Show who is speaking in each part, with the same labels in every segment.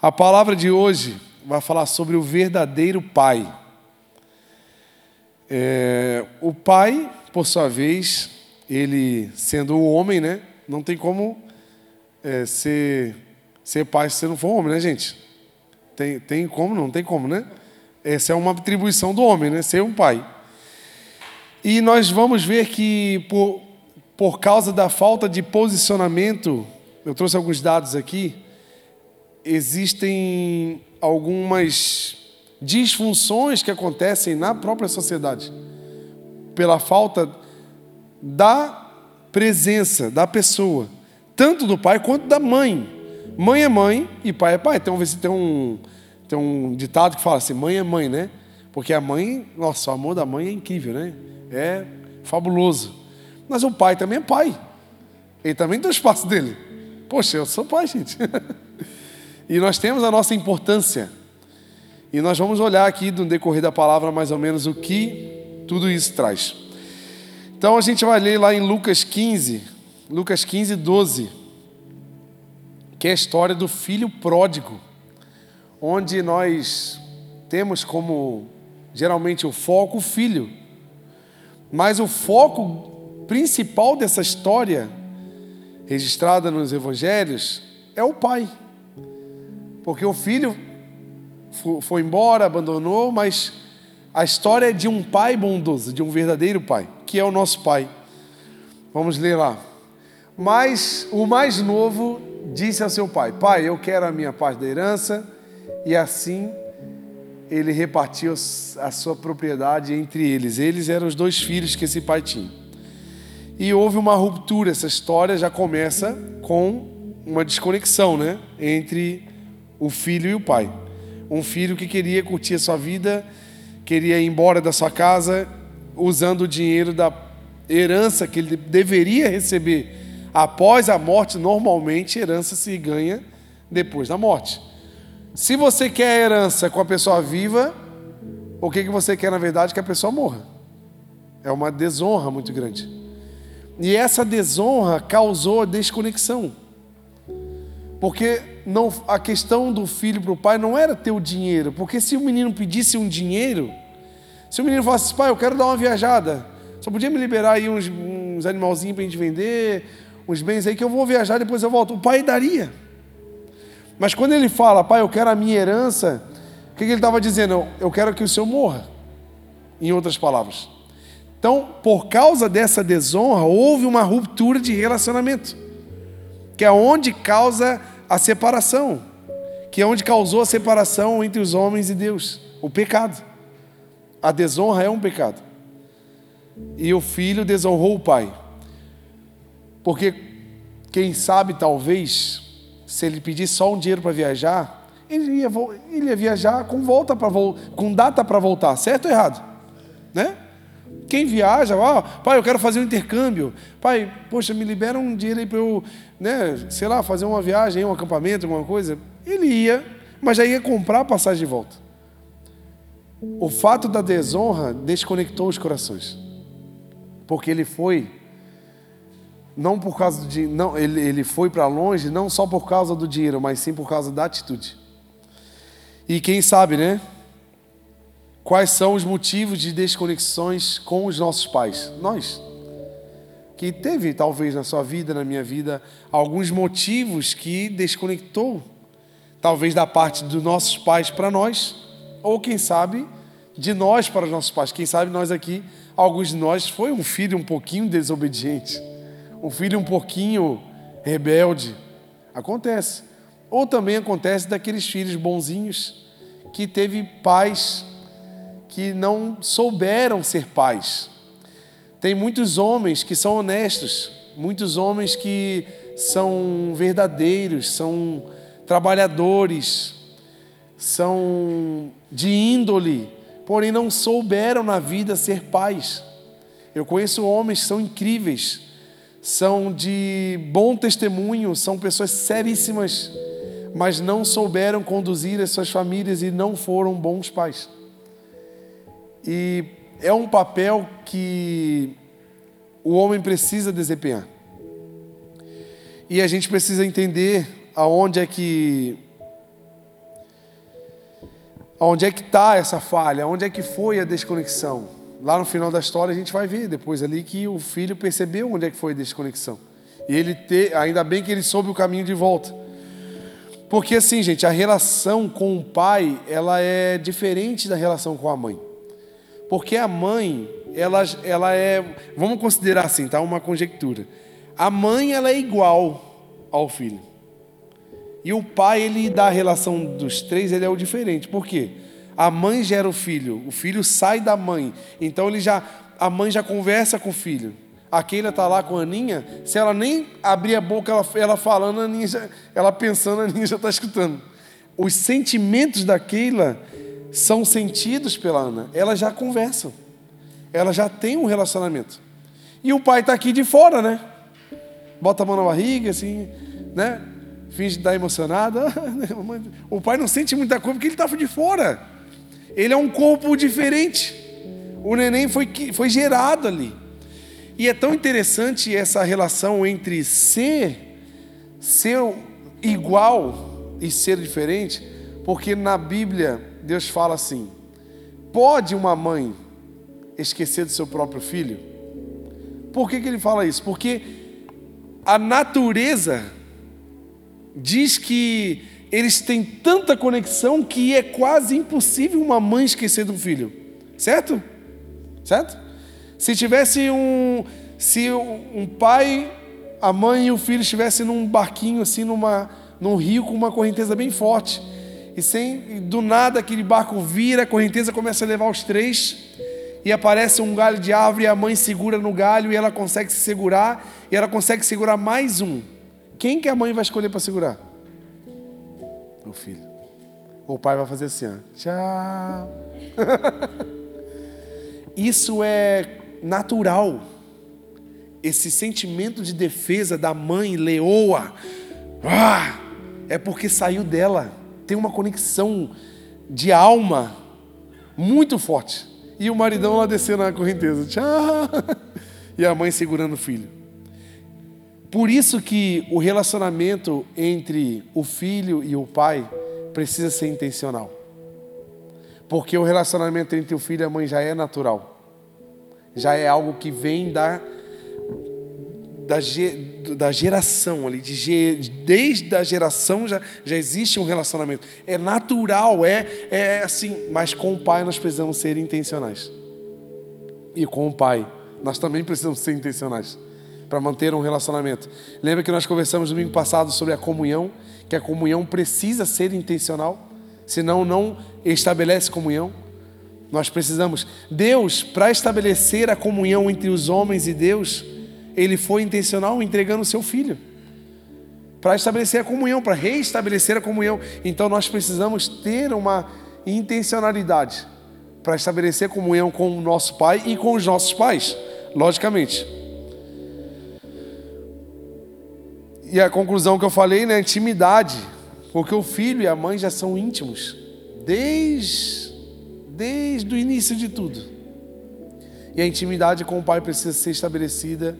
Speaker 1: A palavra de hoje vai falar sobre o verdadeiro pai. É, o pai, por sua vez, ele sendo o homem, né? Não tem como é, ser, ser pai se você não for homem, né, gente? Tem, tem como? Não tem como, né? Essa é uma atribuição do homem, né? Ser um pai. E nós vamos ver que por, por causa da falta de posicionamento, eu trouxe alguns dados aqui, existem algumas disfunções que acontecem na própria sociedade pela falta da presença da pessoa, tanto do pai quanto da mãe. Mãe é mãe e pai é pai. Então, tem um, tem um ditado que fala assim: mãe é mãe, né? Porque a mãe, nossa, o amor da mãe é incrível, né? É fabuloso. Mas o pai também é pai. Ele também tem o espaço dele. Poxa, eu sou pai, gente. e nós temos a nossa importância. E nós vamos olhar aqui no decorrer da palavra mais ou menos o que tudo isso traz. Então a gente vai ler lá em Lucas 15, Lucas 15, 12, que é a história do filho pródigo, onde nós temos como geralmente o foco o filho, mas o foco principal dessa história, registrada nos evangelhos, é o pai, porque o filho foi embora, abandonou, mas a história é de um pai bondoso, de um verdadeiro pai, que é o nosso pai. Vamos ler lá. Mas o mais novo disse ao seu pai: Pai, eu quero a minha parte da herança, e assim ele repartiu a sua propriedade entre eles. Eles eram os dois filhos que esse pai tinha. E houve uma ruptura, essa história já começa com uma desconexão né, entre o filho e o pai. Um filho que queria curtir a sua vida, queria ir embora da sua casa, usando o dinheiro da herança que ele deveria receber após a morte. Normalmente, herança se ganha depois da morte. Se você quer a herança com a pessoa viva, o que, que você quer na verdade? Que a pessoa morra. É uma desonra muito grande. E essa desonra causou a desconexão. Porque não, a questão do filho para o pai não era ter o dinheiro, porque se o menino pedisse um dinheiro, se o menino falasse, pai, eu quero dar uma viajada, só podia me liberar aí uns, uns animalzinhos para a gente vender, uns bens aí que eu vou viajar, depois eu volto. O pai daria. Mas quando ele fala, pai, eu quero a minha herança, o que, que ele estava dizendo? Eu quero que o senhor morra. Em outras palavras. Então, por causa dessa desonra, houve uma ruptura de relacionamento que é onde causa a separação, que é onde causou a separação entre os homens e Deus, o pecado. A desonra é um pecado. E o filho desonrou o pai. Porque quem sabe talvez se ele pedisse só um dinheiro para viajar, ele ia, ele ia viajar com volta para com data para voltar, certo ou errado? Né? Quem viaja, ó, pai, eu quero fazer um intercâmbio. Pai, poxa, me libera um dinheiro aí para eu, né, sei lá, fazer uma viagem, um acampamento, alguma coisa. Ele ia, mas já ia comprar a passagem de volta. O fato da desonra desconectou os corações. Porque ele foi não por causa de não ele, ele foi para longe não só por causa do dinheiro, mas sim por causa da atitude. E quem sabe, né? Quais são os motivos de desconexões com os nossos pais? Nós. Que teve, talvez, na sua vida, na minha vida, alguns motivos que desconectou, talvez da parte dos nossos pais para nós, ou quem sabe, de nós para os nossos pais. Quem sabe nós aqui, alguns de nós, foi um filho um pouquinho desobediente, um filho um pouquinho rebelde. Acontece. Ou também acontece daqueles filhos bonzinhos que teve pais que não souberam ser pais. Tem muitos homens que são honestos, muitos homens que são verdadeiros, são trabalhadores, são de índole, porém não souberam na vida ser pais. Eu conheço homens que são incríveis, são de bom testemunho, são pessoas seríssimas, mas não souberam conduzir as suas famílias e não foram bons pais. E é um papel que o homem precisa desempenhar. E a gente precisa entender aonde é que Onde é que está essa falha? Onde é que foi a desconexão? Lá no final da história a gente vai ver depois ali que o filho percebeu onde é que foi a desconexão. E ele ter, ainda bem que ele soube o caminho de volta. Porque assim, gente, a relação com o pai, ela é diferente da relação com a mãe. Porque a mãe, ela, ela é, vamos considerar assim, tá? Uma conjectura. A mãe, ela é igual ao filho. E o pai, ele da relação dos três, ele é o diferente. Por quê? A mãe gera o filho, o filho sai da mãe. Então ele já, a mãe já conversa com o filho. A Keila está lá com a Aninha, se ela nem abrir a boca, ela, ela falando, a Aninha já, ela pensando, a Aninha já está escutando. Os sentimentos da Keila são sentidos pela Ana. Elas já conversam. Ela já tem um relacionamento. E o pai está aqui de fora, né? Bota a mão na barriga, assim, né? Finge estar emocionado. O pai não sente muita coisa porque ele estava de fora. Ele é um corpo diferente. O neném foi, foi gerado ali. E é tão interessante essa relação entre ser, ser igual e ser diferente, porque na Bíblia Deus fala assim: pode uma mãe esquecer do seu próprio filho? Por que, que ele fala isso? Porque a natureza diz que eles têm tanta conexão que é quase impossível uma mãe esquecer do filho. Certo? Certo? Se tivesse um. Se um pai, a mãe e o filho estivessem num barquinho assim, numa, num rio com uma correnteza bem forte. E sem do nada aquele barco vira, a correnteza começa a levar os três. E aparece um galho de árvore, e a mãe segura no galho e ela consegue se segurar, e ela consegue segurar mais um. Quem que a mãe vai escolher para segurar? O filho. O pai vai fazer assim, ó. Tchau. Isso é natural. Esse sentimento de defesa da mãe leoa, ah, é porque saiu dela. Tem uma conexão de alma muito forte. E o maridão lá descendo na correnteza. Tchau. E a mãe segurando o filho. Por isso que o relacionamento entre o filho e o pai precisa ser intencional. Porque o relacionamento entre o filho e a mãe já é natural já é algo que vem da, da, da geração ali, de, desde a geração já, já existe um relacionamento. É natural, é, é assim, mas com o pai nós precisamos ser intencionais. E com o pai, nós também precisamos ser intencionais para manter um relacionamento. Lembra que nós conversamos domingo passado sobre a comunhão, que a comunhão precisa ser intencional, senão não estabelece comunhão. Nós precisamos. Deus, para estabelecer a comunhão entre os homens e Deus, Ele foi intencional entregando o seu filho. Para estabelecer a comunhão, para reestabelecer a comunhão. Então nós precisamos ter uma intencionalidade para estabelecer a comunhão com o nosso Pai e com os nossos pais, logicamente. E a conclusão que eu falei, né, intimidade, porque o filho e a mãe já são íntimos desde desde o início de tudo. E a intimidade com o Pai precisa ser estabelecida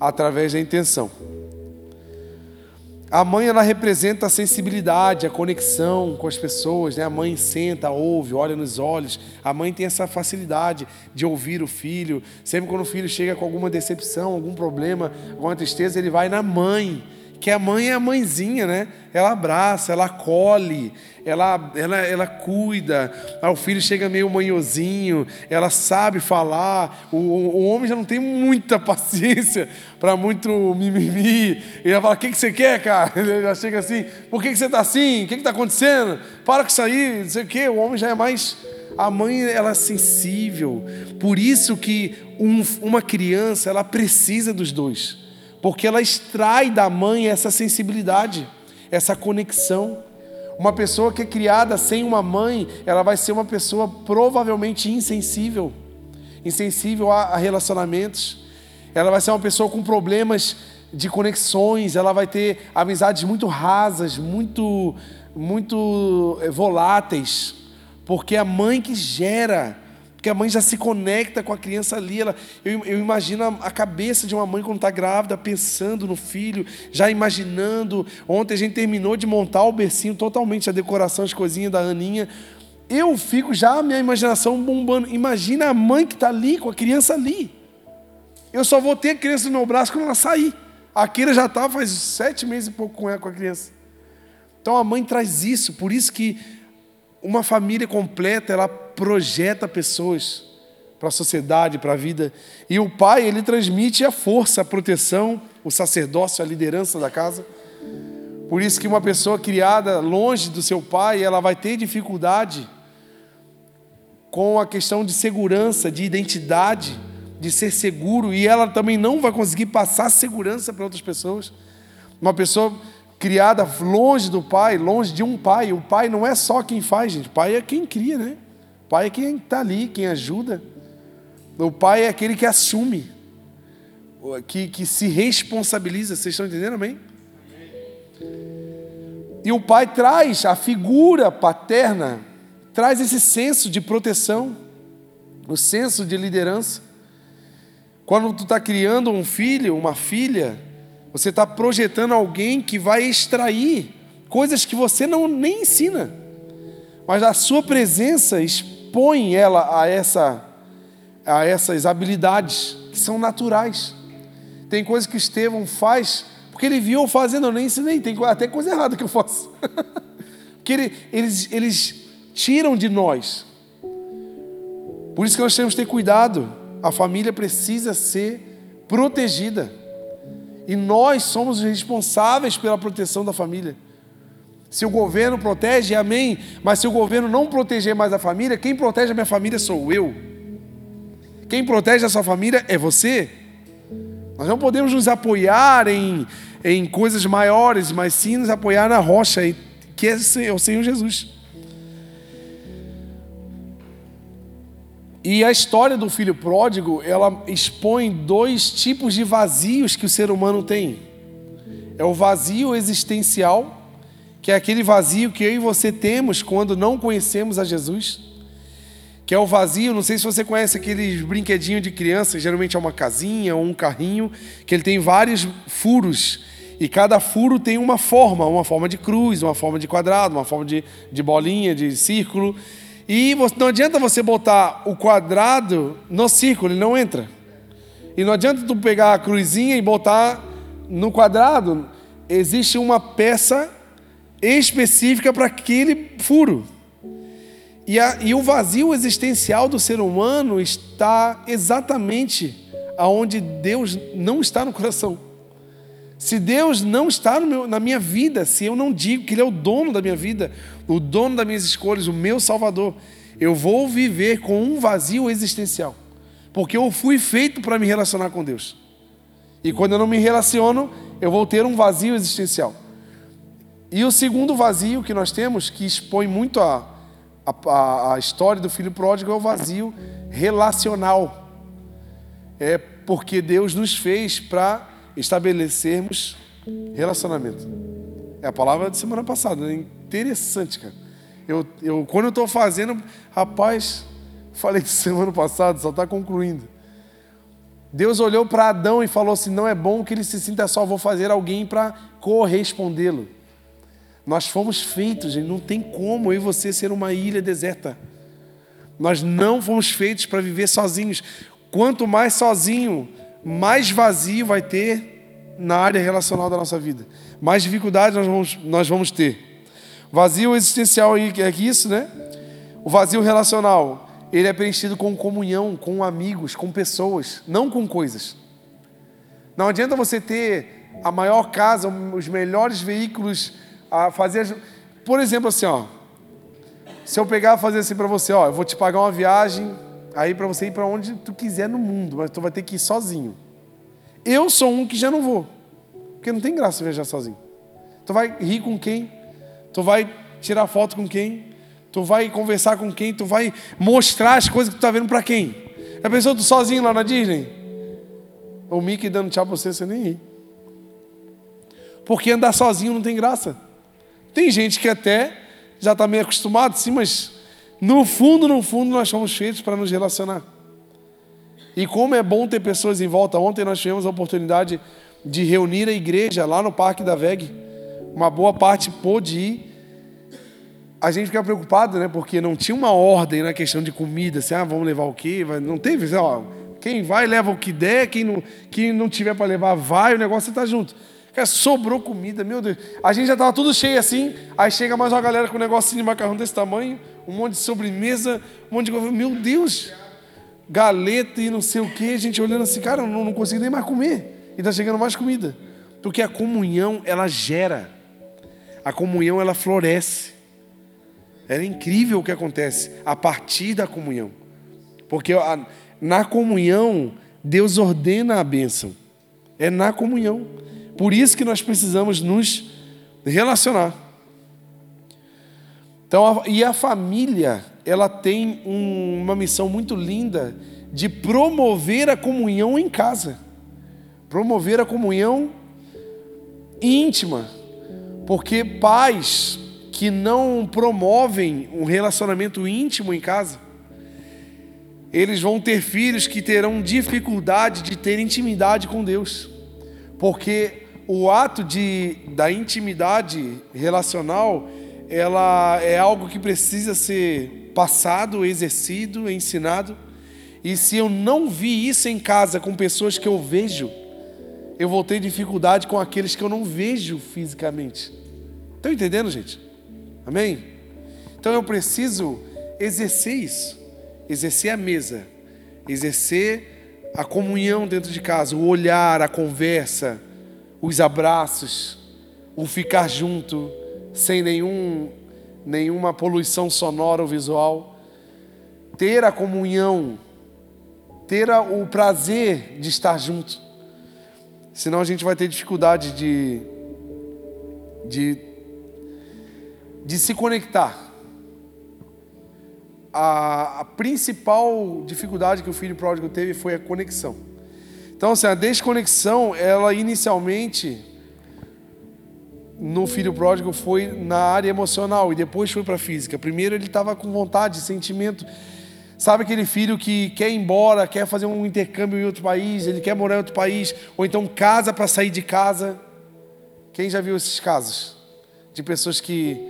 Speaker 1: através da intenção. A mãe ela representa a sensibilidade, a conexão com as pessoas, né? A mãe senta, ouve, olha nos olhos. A mãe tem essa facilidade de ouvir o filho. Sempre quando o filho chega com alguma decepção, algum problema, alguma tristeza, ele vai na mãe que a mãe é a mãezinha, né? Ela abraça, ela acolhe, ela, ela, ela cuida. Aí o filho chega meio manhozinho, ela sabe falar. O, o homem já não tem muita paciência para muito mimimi. Ele vai falar: O que, que você quer, cara? Ele já chega assim: Por que, que você está assim? O que está acontecendo? Para com isso aí, não sei o quê. O homem já é mais. A mãe ela é sensível. Por isso que um, uma criança ela precisa dos dois porque ela extrai da mãe essa sensibilidade, essa conexão. Uma pessoa que é criada sem uma mãe, ela vai ser uma pessoa provavelmente insensível, insensível a, relacionamentos. Ela vai ser uma pessoa com problemas de conexões, ela vai ter amizades muito rasas, muito, muito eh, voláteis, porque é a mãe que gera a mãe já se conecta com a criança ali. Ela, eu, eu imagino a cabeça de uma mãe quando está grávida, pensando no filho, já imaginando. Ontem a gente terminou de montar o bercinho totalmente, a decoração, as coisinhas da Aninha. eu fico já a minha imaginação bombando. Imagina a mãe que está ali com a criança ali. Eu só vou ter a criança no meu braço quando ela sair. A Kira já está faz sete meses e pouco com ela, com a criança. Então a mãe traz isso, por isso que uma família completa ela projeta pessoas para a sociedade, para a vida. E o pai ele transmite a força, a proteção, o sacerdócio, a liderança da casa. Por isso que uma pessoa criada longe do seu pai, ela vai ter dificuldade com a questão de segurança, de identidade, de ser seguro, e ela também não vai conseguir passar segurança para outras pessoas. Uma pessoa criada longe do pai, longe de um pai, o pai não é só quem faz, gente, o pai é quem cria, né? O pai é quem está ali, quem ajuda. O pai é aquele que assume, que, que se responsabiliza. Vocês estão entendendo, amém? E o pai traz a figura paterna traz esse senso de proteção, o senso de liderança. Quando tu está criando um filho, uma filha, você está projetando alguém que vai extrair coisas que você não nem ensina, mas a sua presença expõe ela a essa a essas habilidades que são naturais. Tem coisas que Estevão faz porque ele viu eu fazendo, eu nem ensinei. Tem até coisa errada que eu faço. porque ele, eles, eles tiram de nós. Por isso que nós temos que ter cuidado. A família precisa ser protegida. E nós somos os responsáveis pela proteção da família. Se o governo protege, amém. Mas se o governo não proteger mais a família, quem protege a minha família sou eu. Quem protege a sua família é você. Nós não podemos nos apoiar em, em coisas maiores, mas sim nos apoiar na rocha, que é o Senhor Jesus. E a história do filho pródigo, ela expõe dois tipos de vazios que o ser humano tem. É o vazio existencial, que é aquele vazio que eu e você temos quando não conhecemos a Jesus. Que é o vazio, não sei se você conhece aqueles brinquedinhos de criança, geralmente é uma casinha ou um carrinho, que ele tem vários furos. E cada furo tem uma forma, uma forma de cruz, uma forma de quadrado, uma forma de, de bolinha, de círculo. E não adianta você botar o quadrado no círculo, ele não entra. E não adianta tu pegar a cruzinha e botar no quadrado. Existe uma peça específica para aquele furo. E, a, e o vazio existencial do ser humano está exatamente aonde Deus não está no coração. Se Deus não está meu, na minha vida, se eu não digo que Ele é o dono da minha vida, o dono das minhas escolhas, o meu Salvador, eu vou viver com um vazio existencial. Porque eu fui feito para me relacionar com Deus. E quando eu não me relaciono, eu vou ter um vazio existencial. E o segundo vazio que nós temos, que expõe muito a, a, a história do filho pródigo, é o vazio relacional. É porque Deus nos fez para estabelecermos relacionamento. É a palavra de semana passada, né? interessante, cara. Eu, eu, quando eu estou fazendo, rapaz, falei de semana passada, só está concluindo. Deus olhou para Adão e falou assim: não é bom que ele se sinta só, vou fazer alguém para correspondê-lo. Nós fomos feitos, gente, não tem como eu e você ser uma ilha deserta. Nós não fomos feitos para viver sozinhos. Quanto mais sozinho, mais vazio vai ter na área relacional da nossa vida. Mais dificuldades nós vamos, nós vamos ter. Vazio existencial é isso, né? O vazio relacional, ele é preenchido com comunhão, com amigos, com pessoas, não com coisas. Não adianta você ter a maior casa, os melhores veículos, a fazer. Por exemplo, assim, ó. Se eu pegar e fazer assim para você, ó, eu vou te pagar uma viagem aí para você ir para onde tu quiser no mundo, mas tu vai ter que ir sozinho. Eu sou um que já não vou, porque não tem graça viajar sozinho. Tu vai rir com quem? Tu vai tirar foto com quem? Tu vai conversar com quem? Tu vai mostrar as coisas que tu está vendo para quem? Já pensou tu sozinho lá na Disney? O Mickey dando tchau para você, você nem ri. Porque andar sozinho não tem graça. Tem gente que até já está meio acostumado, sim, mas no fundo, no fundo, nós somos feitos para nos relacionar. E como é bom ter pessoas em volta. Ontem nós tivemos a oportunidade de reunir a igreja lá no Parque da VEG. Uma boa parte pôde ir. a gente fica preocupado, né? Porque não tinha uma ordem na questão de comida, assim, ah, vamos levar o quê? Não teve, assim, ó, quem vai leva o que der, quem não, quem não tiver para levar vai, o negócio está junto. Sobrou comida, meu Deus. A gente já estava tudo cheio assim, aí chega mais uma galera com um negocinho de macarrão desse tamanho, um monte de sobremesa, um monte de. Meu Deus! Galeta e não sei o que, a gente olhando assim, cara, não, não consigo nem mais comer. E está chegando mais comida. Porque a comunhão, ela gera. A comunhão, ela floresce. É incrível o que acontece a partir da comunhão. Porque a, na comunhão, Deus ordena a bênção. É na comunhão. Por isso que nós precisamos nos relacionar. Então, e a família, ela tem um, uma missão muito linda de promover a comunhão em casa. Promover a comunhão íntima. Porque pais que não promovem um relacionamento íntimo em casa, eles vão ter filhos que terão dificuldade de ter intimidade com Deus. Porque o ato de, da intimidade relacional, ela é algo que precisa ser passado, exercido, ensinado. E se eu não vi isso em casa com pessoas que eu vejo, eu vou ter dificuldade com aqueles que eu não vejo fisicamente. Estão entendendo, gente? Amém? Então eu preciso exercer isso, exercer a mesa, exercer a comunhão dentro de casa, o olhar, a conversa, os abraços, o ficar junto, sem nenhum, nenhuma poluição sonora ou visual, ter a comunhão, ter o prazer de estar junto. Senão a gente vai ter dificuldade de, de de se conectar. A, a, principal dificuldade que o filho pródigo teve foi a conexão. Então, assim, a desconexão, ela inicialmente no filho pródigo foi na área emocional e depois foi para a física. Primeiro ele estava com vontade, sentimento. Sabe aquele filho que quer ir embora, quer fazer um intercâmbio em outro país, ele quer morar em outro país, ou então casa para sair de casa? Quem já viu esses casos? De pessoas que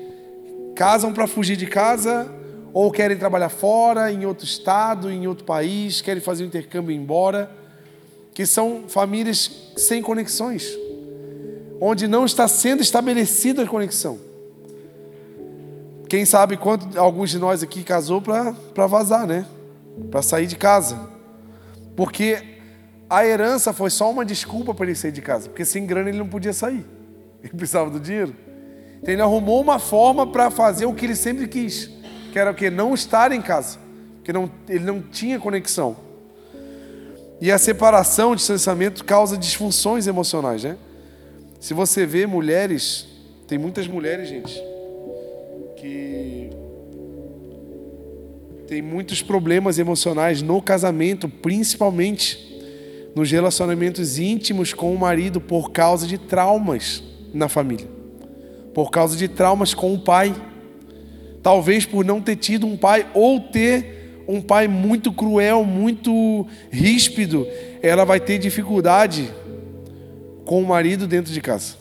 Speaker 1: casam para fugir de casa ou querem trabalhar fora, em outro estado, em outro país, querem fazer um intercâmbio e ir embora, que são famílias sem conexões, onde não está sendo estabelecida a conexão. Quem sabe quanto alguns de nós aqui casou para vazar, né? Para sair de casa. Porque a herança foi só uma desculpa para ele sair de casa, porque sem grana ele não podia sair. Ele precisava do dinheiro. Então ele arrumou uma forma para fazer o que ele sempre quis, que era o que? Não estar em casa, porque não, ele não tinha conexão. E a separação, o distanciamento causa disfunções emocionais, né? Se você vê mulheres, tem muitas mulheres, gente, que tem muitos problemas emocionais no casamento, principalmente nos relacionamentos íntimos com o marido por causa de traumas na família por causa de traumas com o pai. Talvez por não ter tido um pai ou ter um pai muito cruel, muito ríspido, ela vai ter dificuldade com o marido dentro de casa.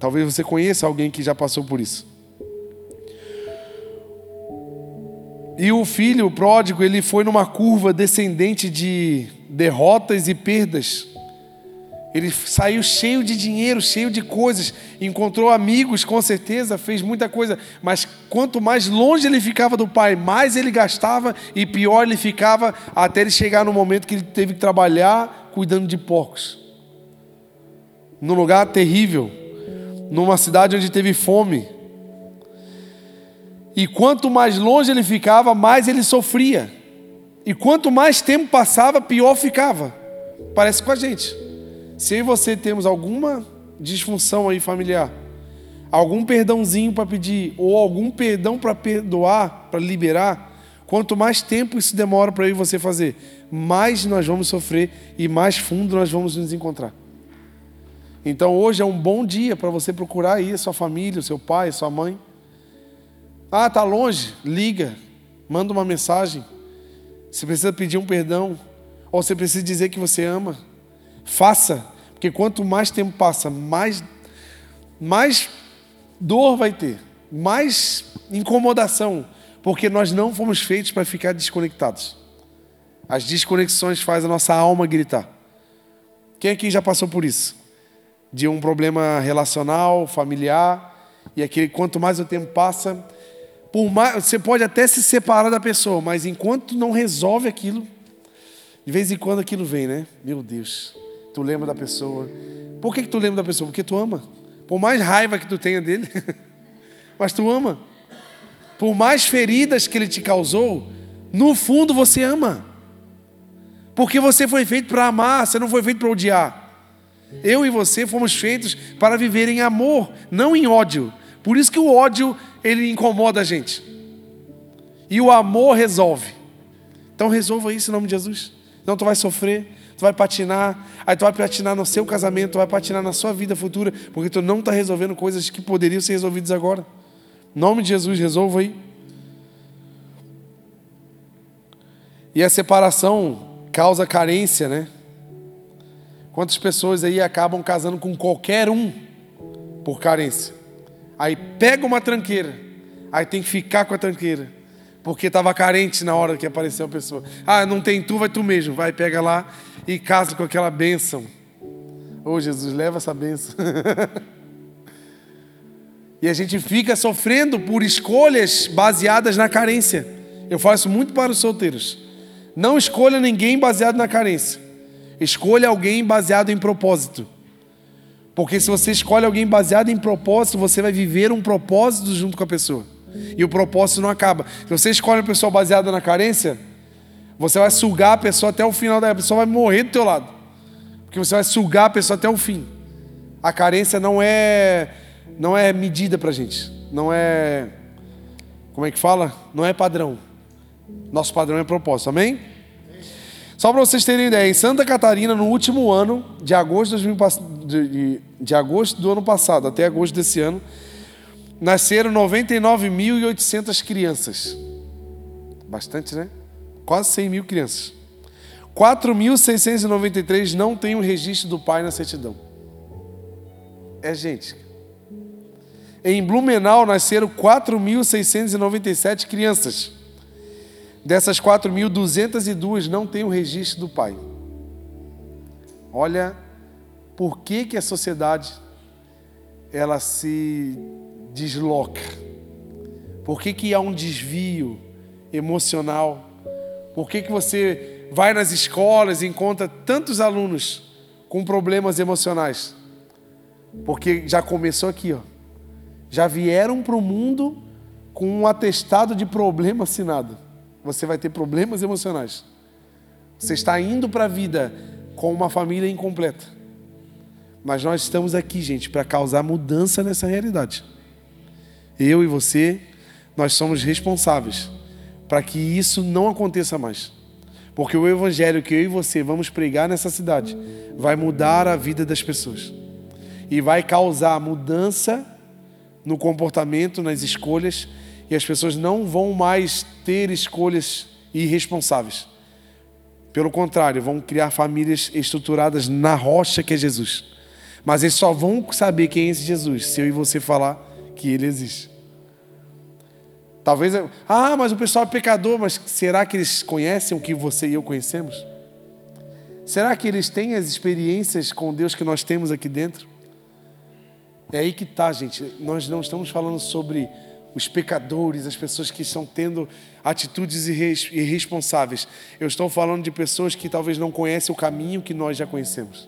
Speaker 1: Talvez você conheça alguém que já passou por isso. E o filho pródigo, ele foi numa curva descendente de derrotas e perdas. Ele saiu cheio de dinheiro, cheio de coisas, encontrou amigos, com certeza, fez muita coisa, mas quanto mais longe ele ficava do pai, mais ele gastava e pior ele ficava, até ele chegar no momento que ele teve que trabalhar cuidando de porcos. Num lugar terrível, numa cidade onde teve fome. E quanto mais longe ele ficava, mais ele sofria. E quanto mais tempo passava, pior ficava. Parece com a gente. Se você temos alguma disfunção aí familiar, algum perdãozinho para pedir ou algum perdão para perdoar, para liberar, quanto mais tempo isso demora para eu e você fazer, mais nós vamos sofrer e mais fundo nós vamos nos encontrar. Então hoje é um bom dia para você procurar aí a sua família, seu pai, sua mãe. Ah, tá longe? Liga, manda uma mensagem. Você precisa pedir um perdão ou você precisa dizer que você ama. Faça, porque quanto mais tempo passa, mais, mais dor vai ter, mais incomodação, porque nós não fomos feitos para ficar desconectados. As desconexões fazem a nossa alma gritar. Quem aqui já passou por isso? De um problema relacional, familiar, e aquele quanto mais o tempo passa, por mais, você pode até se separar da pessoa, mas enquanto não resolve aquilo, de vez em quando aquilo vem, né? Meu Deus, tu lembra da pessoa. Por que, que tu lembra da pessoa? Porque tu ama. Por mais raiva que tu tenha dele, mas tu ama. Por mais feridas que ele te causou, no fundo você ama. Porque você foi feito para amar, você não foi feito para odiar. Eu e você fomos feitos para viver em amor, não em ódio. Por isso que o ódio ele incomoda a gente. E o amor resolve. Então resolva isso em nome de Jesus. Não tu vai sofrer, tu vai patinar, aí tu vai patinar no seu casamento, tu vai patinar na sua vida futura, porque tu não está resolvendo coisas que poderiam ser resolvidas agora. Em nome de Jesus, resolva aí. E a separação causa carência, né? Quantas pessoas aí acabam casando com qualquer um por carência? Aí pega uma tranqueira, aí tem que ficar com a tranqueira, porque estava carente na hora que apareceu a pessoa. Ah, não tem tu, vai tu mesmo. Vai, pega lá e casa com aquela bênção. Ô oh, Jesus, leva essa bênção. e a gente fica sofrendo por escolhas baseadas na carência. Eu faço muito para os solteiros. Não escolha ninguém baseado na carência. Escolha alguém baseado em propósito. Porque se você escolhe alguém baseado em propósito, você vai viver um propósito junto com a pessoa. E o propósito não acaba. Se você escolhe uma pessoa baseada na carência, você vai sugar a pessoa até o final da a pessoa vai morrer do teu lado. Porque você vai sugar a pessoa até o fim. A carência não é não é medida pra gente. Não é como é que fala? Não é padrão. Nosso padrão é propósito. Amém? Só para vocês terem ideia, em Santa Catarina, no último ano, de agosto, de, de, de agosto do ano passado até agosto desse ano, nasceram 99.800 crianças. Bastante, né? Quase 100 mil crianças. 4.693 não têm o registro do pai na certidão. É gente. Em Blumenau nasceram 4.697 crianças. Dessas 4.202 não têm o registro do pai. Olha por que, que a sociedade ela se desloca. Por que, que há um desvio emocional? Por que, que você vai nas escolas e encontra tantos alunos com problemas emocionais? Porque já começou aqui, ó. Já vieram para o mundo com um atestado de problema assinado você vai ter problemas emocionais. Você está indo para a vida com uma família incompleta. Mas nós estamos aqui, gente, para causar mudança nessa realidade. Eu e você, nós somos responsáveis para que isso não aconteça mais. Porque o evangelho que eu e você vamos pregar nessa cidade vai mudar a vida das pessoas. E vai causar mudança no comportamento, nas escolhas e as pessoas não vão mais ter escolhas irresponsáveis. Pelo contrário, vão criar famílias estruturadas na rocha que é Jesus. Mas eles só vão saber quem é esse Jesus se eu e você falar que ele existe. Talvez, ah, mas o pessoal é pecador, mas será que eles conhecem o que você e eu conhecemos? Será que eles têm as experiências com Deus que nós temos aqui dentro? É aí que está, gente. Nós não estamos falando sobre os pecadores, as pessoas que estão tendo atitudes irresponsáveis. Eu estou falando de pessoas que talvez não conhecem o caminho que nós já conhecemos.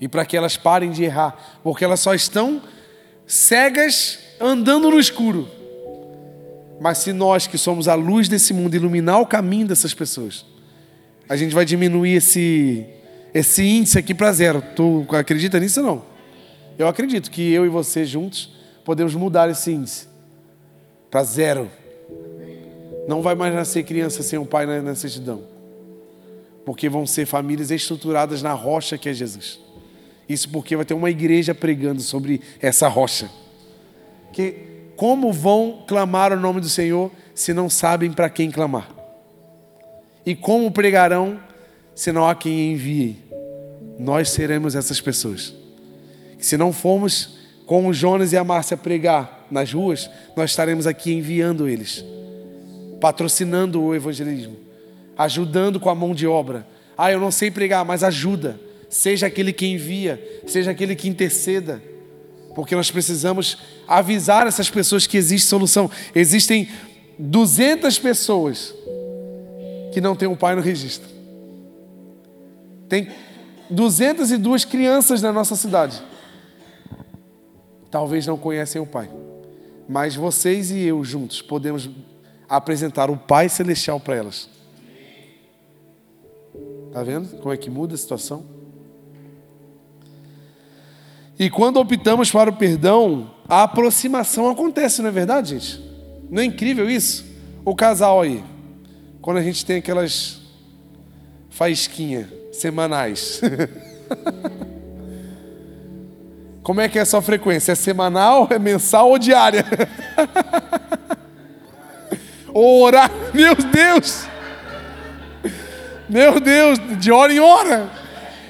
Speaker 1: E para que elas parem de errar, porque elas só estão cegas andando no escuro. Mas se nós que somos a luz desse mundo iluminar o caminho dessas pessoas, a gente vai diminuir esse esse índice aqui para zero. Tu acredita nisso ou não? Eu acredito que eu e você juntos podemos mudar esse índice para zero. Não vai mais nascer criança sem um pai na certidão. Porque vão ser famílias estruturadas na rocha que é Jesus. Isso porque vai ter uma igreja pregando sobre essa rocha. Que como vão clamar o nome do Senhor se não sabem para quem clamar? E como pregarão se não há quem envie? Nós seremos essas pessoas. Se não formos com o Jonas e a Márcia pregar nas ruas, nós estaremos aqui enviando eles, patrocinando o evangelismo, ajudando com a mão de obra. Ah, eu não sei pregar, mas ajuda. Seja aquele que envia, seja aquele que interceda. Porque nós precisamos avisar essas pessoas que existe solução. Existem 200 pessoas que não têm um pai no registro. Tem 202 crianças na nossa cidade. Talvez não conhecem o pai. Mas vocês e eu juntos podemos apresentar o Pai Celestial para elas. Está vendo como é que muda a situação? E quando optamos para o perdão, a aproximação acontece, não é verdade, gente? Não é incrível isso? O casal aí, quando a gente tem aquelas faísquinhas semanais. Como é que é a sua frequência? É semanal, é mensal ou diária? Orar, meu Deus! Meu Deus, de hora em hora.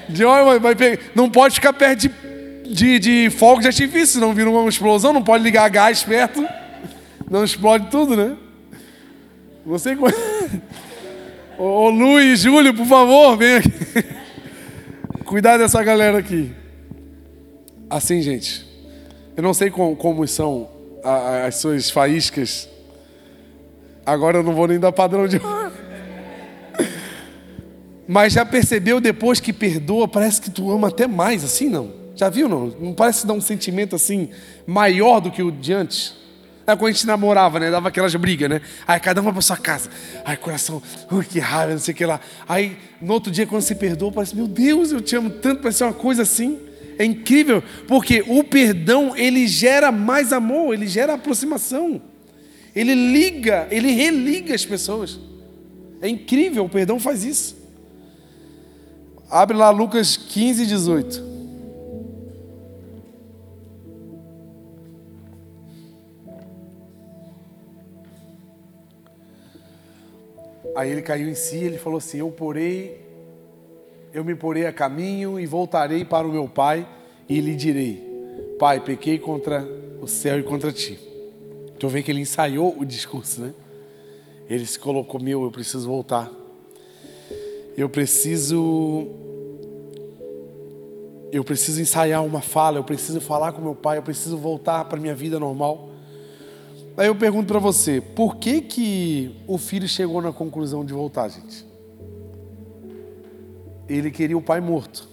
Speaker 1: De hora vai, vai Não pode ficar perto de, de, de fogo de artifício, senão vira uma explosão, não pode ligar gás perto. Não explode tudo, né? Você Ô, ô Luiz, Júlio, por favor, vem aqui. Cuidar dessa galera aqui. Assim, gente. Eu não sei como, como são as suas faíscas. Agora eu não vou nem dar padrão de. Mas já percebeu depois que perdoa, parece que tu ama até mais, assim não? Já viu não? Não parece dar um sentimento assim maior do que o de antes? É quando a gente namorava, né? Dava aquelas brigas, né? Aí cada um vai pra sua casa. Ai, coração, ui, que raiva, não sei o que lá. Aí, no outro dia, quando se perdoa, parece, meu Deus, eu te amo tanto, parece uma coisa assim. É incrível, porque o perdão, ele gera mais amor, ele gera aproximação. Ele liga, ele religa as pessoas. É incrível, o perdão faz isso. Abre lá Lucas 15, 18. Aí ele caiu em si, ele falou assim: Eu porei, eu me porei a caminho e voltarei para o meu pai e lhe direi: Pai, pequei contra o céu e contra ti. Então vê que ele ensaiou o discurso, né? Ele se colocou: Meu, eu preciso voltar. Eu preciso. Eu preciso ensaiar uma fala, eu preciso falar com meu pai, eu preciso voltar para minha vida normal. Aí eu pergunto para você, por que que o filho chegou na conclusão de voltar, gente? Ele queria o pai morto,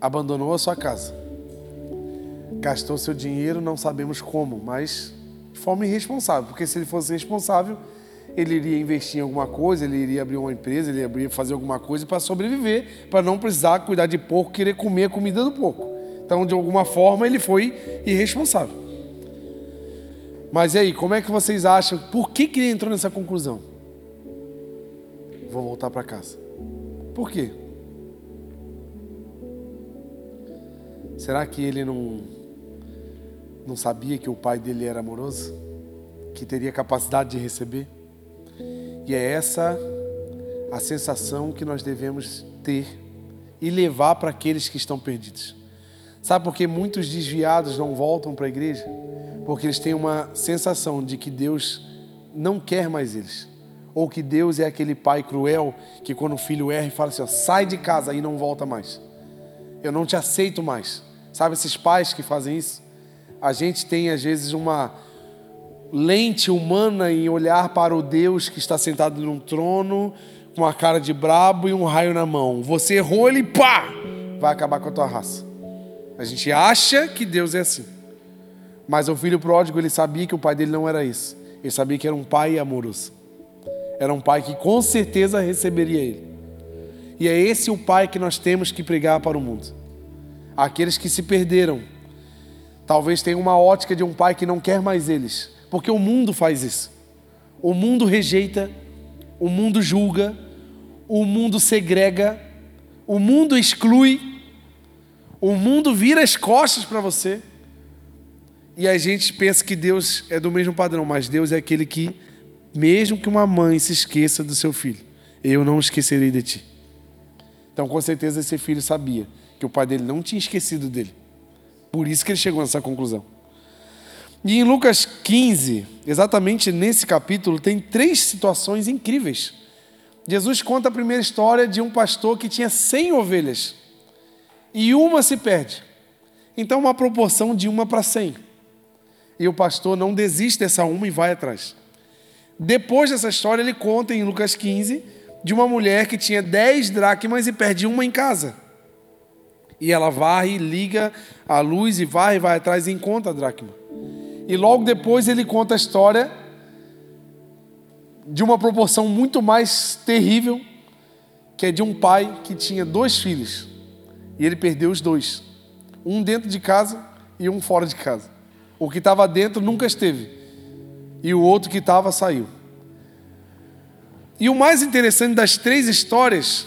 Speaker 1: abandonou a sua casa, gastou seu dinheiro, não sabemos como, mas de forma irresponsável, porque se ele fosse responsável, ele iria investir em alguma coisa, ele iria abrir uma empresa, ele iria fazer alguma coisa para sobreviver, para não precisar cuidar de porco, querer comer a comida do porco. Então, de alguma forma, ele foi irresponsável. Mas e aí, como é que vocês acham? Por que, que ele entrou nessa conclusão? Vou voltar para casa. Por quê? Será que ele não, não sabia que o pai dele era amoroso? Que teria capacidade de receber? E é essa a sensação que nós devemos ter e levar para aqueles que estão perdidos. Sabe por que muitos desviados não voltam para a igreja? Porque eles têm uma sensação de que Deus não quer mais eles. Ou que Deus é aquele pai cruel que quando o filho erra fala assim: ó, sai de casa e não volta mais. Eu não te aceito mais. Sabe esses pais que fazem isso? A gente tem às vezes uma lente humana em olhar para o Deus que está sentado num trono com uma cara de brabo e um raio na mão. Você errou, ele pá, vai acabar com a tua raça. A gente acha que Deus é assim. Mas o filho pródigo, ele sabia que o pai dele não era isso. Ele sabia que era um pai amoroso. Era um pai que com certeza receberia ele. E é esse o pai que nós temos que pregar para o mundo. Aqueles que se perderam. Talvez tenham uma ótica de um pai que não quer mais eles. Porque o mundo faz isso. O mundo rejeita, o mundo julga, o mundo segrega, o mundo exclui, o mundo vira as costas para você. E a gente pensa que Deus é do mesmo padrão, mas Deus é aquele que, mesmo que uma mãe se esqueça do seu filho, eu não esquecerei de ti. Então, com certeza, esse filho sabia que o pai dele não tinha esquecido dele, Por isso que ele chegou nessa conclusão. E em Lucas 15, exatamente nesse capítulo, tem três situações incríveis. Jesus conta a primeira história de um pastor que tinha 100 ovelhas e uma se perde. Então, uma proporção de uma para 100. E o pastor não desiste dessa uma e vai atrás. Depois dessa história, ele conta em Lucas 15 de uma mulher que tinha 10 dracmas e perde uma em casa. E ela varre, liga a luz e vai e vai atrás e encontra a dracma. E logo depois ele conta a história de uma proporção muito mais terrível, que é de um pai que tinha dois filhos. E ele perdeu os dois. Um dentro de casa e um fora de casa. O que estava dentro nunca esteve. E o outro que estava saiu. E o mais interessante das três histórias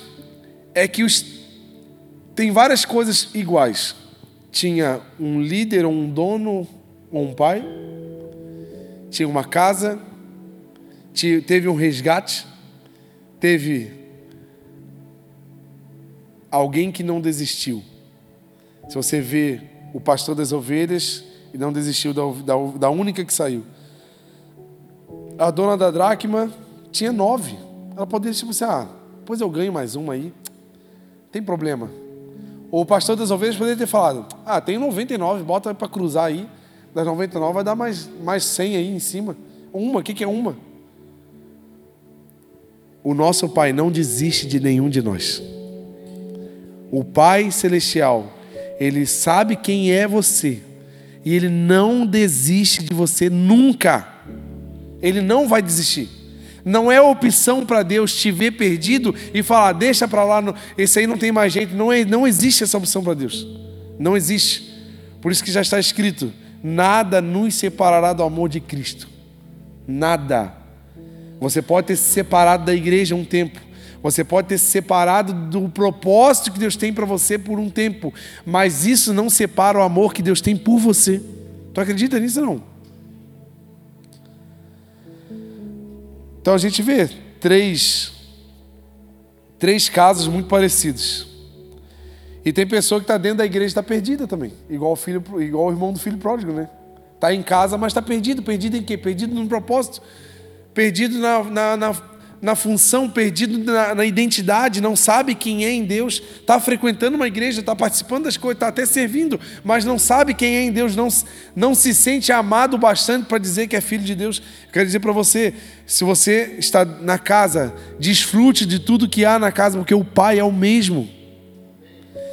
Speaker 1: é que os... tem várias coisas iguais. Tinha um líder ou um dono ou um pai, tinha uma casa, teve um resgate, teve alguém que não desistiu. Se você vê o pastor das ovelhas e não desistiu da, da, da única que saiu. A dona da dracma tinha nove. Ela poderia, tipo assim, ah, depois eu ganho mais uma aí. Tem problema. O pastor das ovelhas poderia ter falado, ah, tem 99, bota para cruzar aí das 99 vai dar mais, mais 100 aí em cima. Uma, o que, que é uma? O nosso Pai não desiste de nenhum de nós. O Pai Celestial, Ele sabe quem é você. E Ele não desiste de você nunca. Ele não vai desistir. Não é opção para Deus te ver perdido e falar, deixa para lá, esse aí não tem mais jeito. Não, é, não existe essa opção para Deus. Não existe. Por isso que já está escrito: nada nos separará do amor de Cristo. Nada. Você pode ter se separado da igreja um tempo. Você pode ter se separado do propósito que Deus tem para você por um tempo, mas isso não separa o amor que Deus tem por você. Tu acredita nisso não? Então a gente vê três três casos muito parecidos. E tem pessoa que está dentro da igreja e está perdida também. Igual o, filho, igual o irmão do filho pródigo, né? Está em casa, mas está perdido. Perdido em quê? Perdido no propósito. Perdido na, na, na, na função, perdido na, na, identidade, não sabe quem é em Deus. Está frequentando uma igreja, está participando das coisas, está até servindo, mas não sabe quem é em Deus, não, não se sente amado bastante para dizer que é filho de Deus. quero dizer para você, se você está na casa, desfrute de tudo que há na casa, porque o Pai é o mesmo.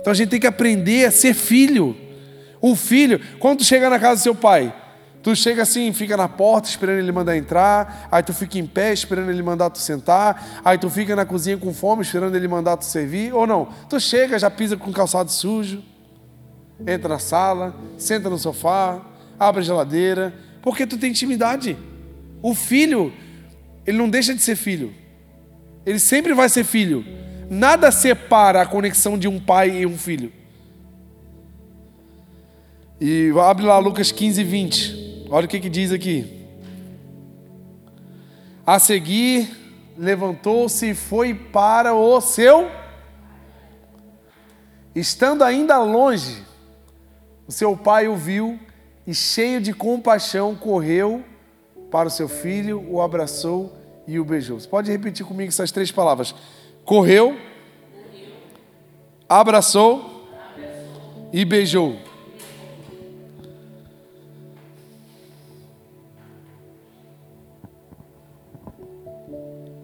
Speaker 1: Então a gente tem que aprender a ser filho. O filho, quando chega na casa do seu pai, tu chega assim, fica na porta esperando ele mandar entrar, aí tu fica em pé esperando ele mandar tu sentar, aí tu fica na cozinha com fome esperando ele mandar tu servir, ou não? Tu chega, já pisa com calçado sujo, entra na sala, senta no sofá, abre a geladeira, porque tu tem intimidade. O filho, ele não deixa de ser filho. Ele sempre vai ser filho Nada separa a conexão de um pai e um filho. E abre lá Lucas 15, 20. Olha o que, que diz aqui. A seguir, levantou-se e foi para o seu. Estando ainda longe, o seu pai o viu e, cheio de compaixão, correu para o seu filho, o abraçou e o beijou. Você pode repetir comigo essas três palavras? correu, abraçou e beijou.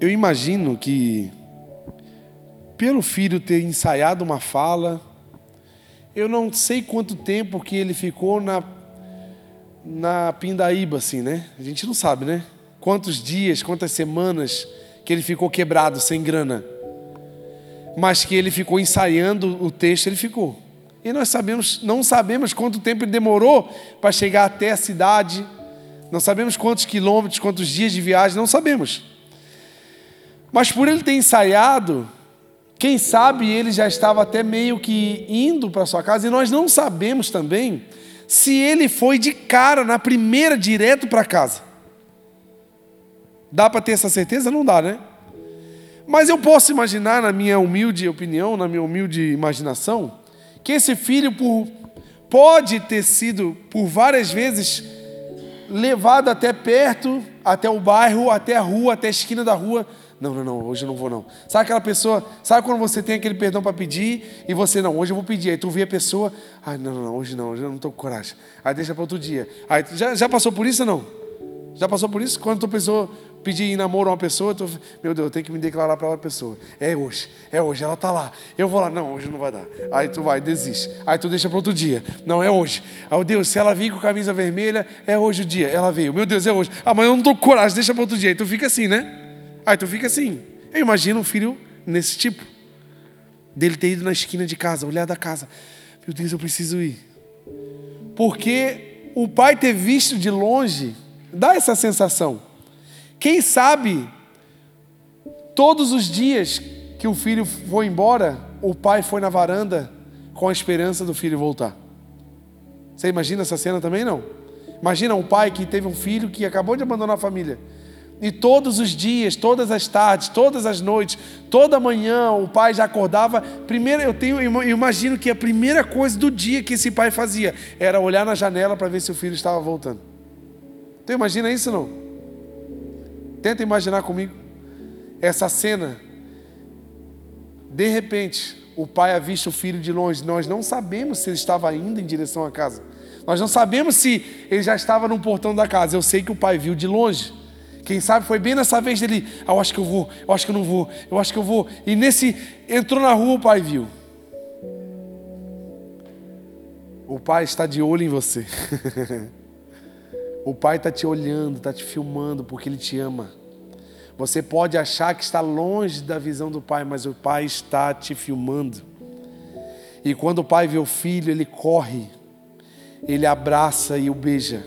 Speaker 1: Eu imagino que, pelo filho ter ensaiado uma fala, eu não sei quanto tempo que ele ficou na, na pindaíba, assim, né? A gente não sabe, né? Quantos dias, quantas semanas que ele ficou quebrado, sem grana mas que ele ficou ensaiando o texto, ele ficou. E nós sabemos, não sabemos quanto tempo ele demorou para chegar até a cidade, não sabemos quantos quilômetros, quantos dias de viagem, não sabemos. Mas por ele ter ensaiado, quem sabe ele já estava até meio que indo para sua casa, e nós não sabemos também se ele foi de cara, na primeira, direto para casa. Dá para ter essa certeza? Não dá, né? Mas eu posso imaginar, na minha humilde opinião, na minha humilde imaginação, que esse filho, por, pode ter sido por várias vezes levado até perto, até o bairro, até a rua, até a esquina da rua. Não, não, não, hoje eu não vou não. Sabe aquela pessoa, sabe quando você tem aquele perdão para pedir e você não, hoje eu vou pedir. Aí tu vê a pessoa, ai, não, não, não, hoje não, hoje eu não estou com coragem. Aí deixa para outro dia. Aí já, já passou por isso ou não? Já passou por isso? Quando tu pensou pedir em namoro a uma pessoa, tu, meu Deus, eu tenho que me declarar para outra pessoa. É hoje, é hoje, ela está lá. Eu vou lá, não, hoje não vai dar. Aí tu vai, desiste. Aí tu deixa para outro dia. Não, é hoje. Aí, oh, Deus, se ela vir com camisa vermelha, é hoje o dia. Ela veio, meu Deus, é hoje. Ah, mas eu não estou com coragem, deixa para outro dia. Aí tu fica assim, né? Aí tu fica assim. Eu imagino um filho nesse tipo. Dele ter ido na esquina de casa, olhar da casa. Meu Deus, eu preciso ir. Porque o pai ter visto de longe Dá essa sensação. Quem sabe, todos os dias que o filho foi embora, o pai foi na varanda com a esperança do filho voltar. Você imagina essa cena também, não? Imagina um pai que teve um filho que acabou de abandonar a família. E todos os dias, todas as tardes, todas as noites, toda manhã, o pai já acordava. Primeiro, eu tenho, eu imagino que a primeira coisa do dia que esse pai fazia era olhar na janela para ver se o filho estava voltando. Tu imagina isso não? Tenta imaginar comigo essa cena. De repente, o pai avista o filho de longe. Nós não sabemos se ele estava indo em direção à casa. Nós não sabemos se ele já estava no portão da casa. Eu sei que o pai viu de longe. Quem sabe foi bem nessa vez dele. Ah, eu acho que eu vou, eu acho que eu não vou, eu acho que eu vou. E nesse entrou na rua, o pai viu. O pai está de olho em você. O Pai está te olhando, está te filmando porque Ele te ama. Você pode achar que está longe da visão do Pai, mas o Pai está te filmando. E quando o Pai vê o filho, ele corre, ele abraça e o beija.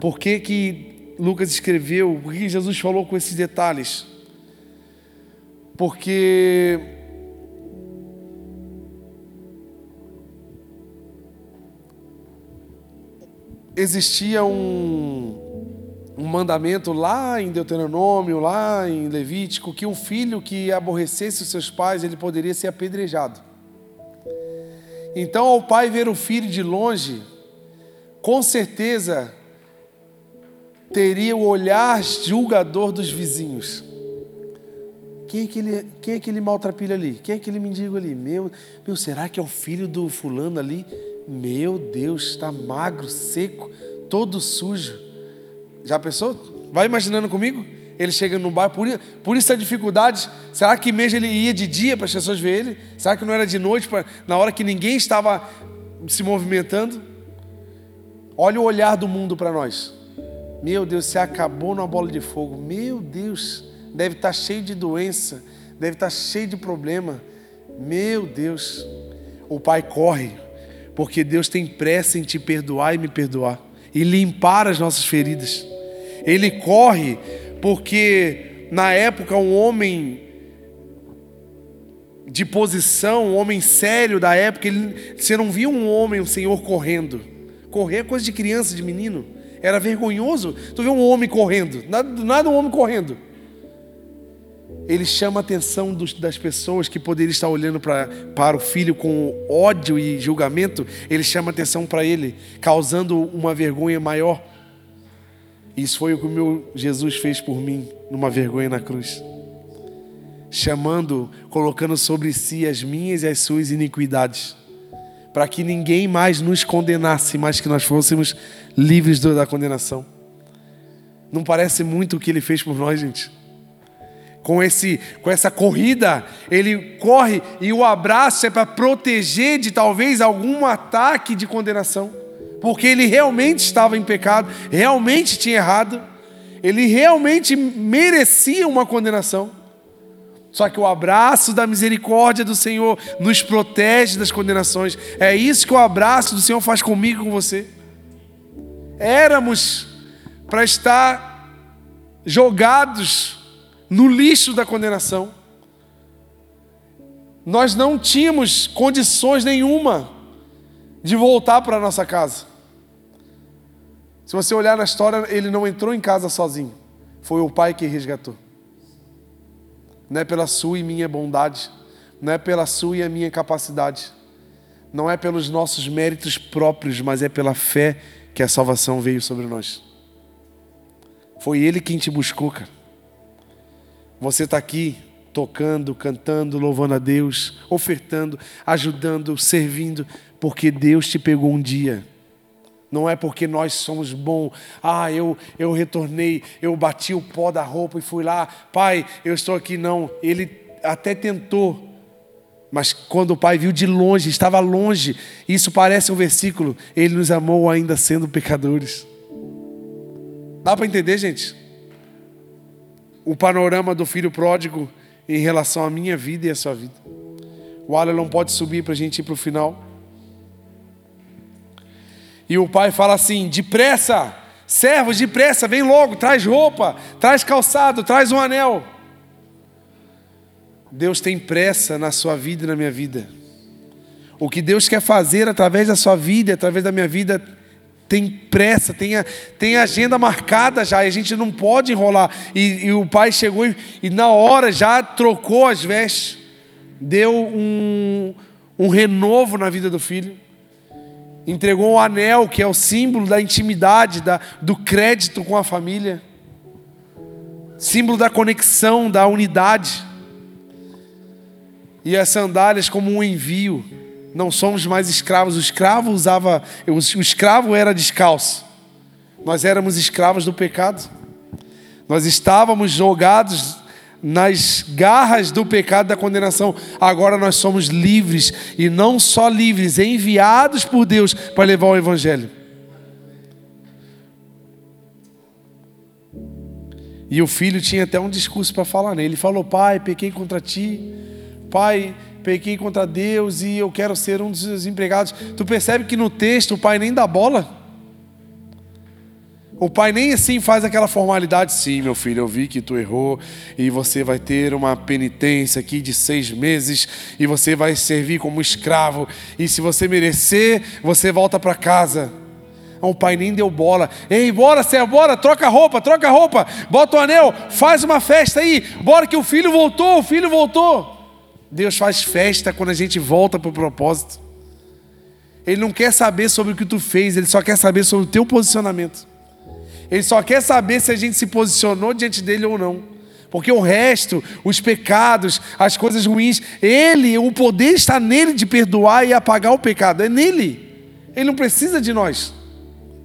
Speaker 1: Por que, que Lucas escreveu? Por que Jesus falou com esses detalhes? Porque existia um, um mandamento lá em Deuteronômio, lá em Levítico, que um filho que aborrecesse os seus pais, ele poderia ser apedrejado. Então, ao pai ver o filho de longe, com certeza teria o olhar julgador dos vizinhos. Quem é aquele, quem é ali? Quem é aquele mendigo ali? Meu, meu, será que é o filho do fulano ali? Meu Deus, está magro, seco, todo sujo. Já pensou? Vai imaginando comigo? Ele chega no bar, por, por isso a dificuldade. Será que mesmo ele ia de dia para as pessoas verem ele? Será que não era de noite, pra, na hora que ninguém estava se movimentando? Olha o olhar do mundo para nós. Meu Deus, você acabou numa bola de fogo. Meu Deus, deve estar tá cheio de doença, deve estar tá cheio de problema. Meu Deus, o pai corre, porque Deus tem pressa em te perdoar e me perdoar e limpar as nossas feridas. Ele corre porque na época um homem de posição, um homem sério da época, ele, você não via um homem, um senhor correndo. Correr é coisa de criança, de menino. Era vergonhoso. Tu vê um homem correndo, nada, nada um homem correndo ele chama a atenção dos, das pessoas que poderiam estar olhando pra, para o filho com ódio e julgamento, ele chama a atenção para ele, causando uma vergonha maior. Isso foi o que o meu Jesus fez por mim, numa vergonha na cruz. Chamando, colocando sobre si as minhas e as suas iniquidades, para que ninguém mais nos condenasse, mas que nós fôssemos livres da condenação. Não parece muito o que ele fez por nós, gente? com, esse, com essa corrida, ele corre e o abraço é para proteger de talvez algum ataque de condenação, porque ele realmente estava em pecado, realmente tinha errado, ele realmente merecia uma condenação. Só que o abraço da misericórdia do Senhor nos protege das condenações. É isso que o abraço do Senhor faz comigo e com você. Éramos para estar jogados no lixo da condenação. Nós não tínhamos condições nenhuma de voltar para nossa casa. Se você olhar na história, ele não entrou em casa sozinho. Foi o pai que resgatou. Não é pela sua e minha bondade, não é pela sua e a minha capacidade. não é pelos nossos méritos próprios, mas é pela fé que a salvação veio sobre nós. Foi Ele quem te buscou, cara. Você está aqui tocando, cantando, louvando a Deus, ofertando, ajudando, servindo, porque Deus te pegou um dia. Não é porque nós somos bons. Ah, eu, eu retornei, eu bati o pó da roupa e fui lá. Pai, eu estou aqui. Não. Ele até tentou. Mas quando o pai viu de longe, estava longe, isso parece um versículo, ele nos amou ainda sendo pecadores. Dá para entender, gente? O panorama do filho pródigo em relação à minha vida e à sua vida. O Alan não pode subir para a gente ir para o final. E o pai fala assim: depressa, servos, depressa, vem logo, traz roupa, traz calçado, traz um anel. Deus tem pressa na sua vida e na minha vida. O que Deus quer fazer através da sua vida, através da minha vida, tem pressa, tem, a, tem agenda marcada já, e a gente não pode enrolar. E, e o pai chegou e, e, na hora já trocou as vestes, deu um, um renovo na vida do filho, entregou o um anel, que é o símbolo da intimidade, da, do crédito com a família, símbolo da conexão, da unidade, e as sandálias como um envio não somos mais escravos. O escravo usava, o escravo era descalço. Nós éramos escravos do pecado. Nós estávamos jogados nas garras do pecado da condenação. Agora nós somos livres e não só livres, enviados por Deus para levar o evangelho. E o filho tinha até um discurso para falar nele. Ele falou: Pai, pequei contra ti. Pai, pequei contra Deus e eu quero ser um dos empregados. Tu percebe que no texto o pai nem dá bola? O pai nem assim faz aquela formalidade, sim, meu filho, eu vi que tu errou e você vai ter uma penitência aqui de seis meses e você vai servir como escravo e se você merecer, você volta para casa. O pai nem deu bola. Ei, bora, Céu, bora, troca roupa, troca roupa, bota o anel, faz uma festa aí, bora que o filho voltou, o filho voltou. Deus faz festa quando a gente volta para o propósito. Ele não quer saber sobre o que tu fez, ele só quer saber sobre o teu posicionamento. Ele só quer saber se a gente se posicionou diante dele ou não. Porque o resto, os pecados, as coisas ruins, ele, o poder está nele de perdoar e apagar o pecado. É nele. Ele não precisa de nós.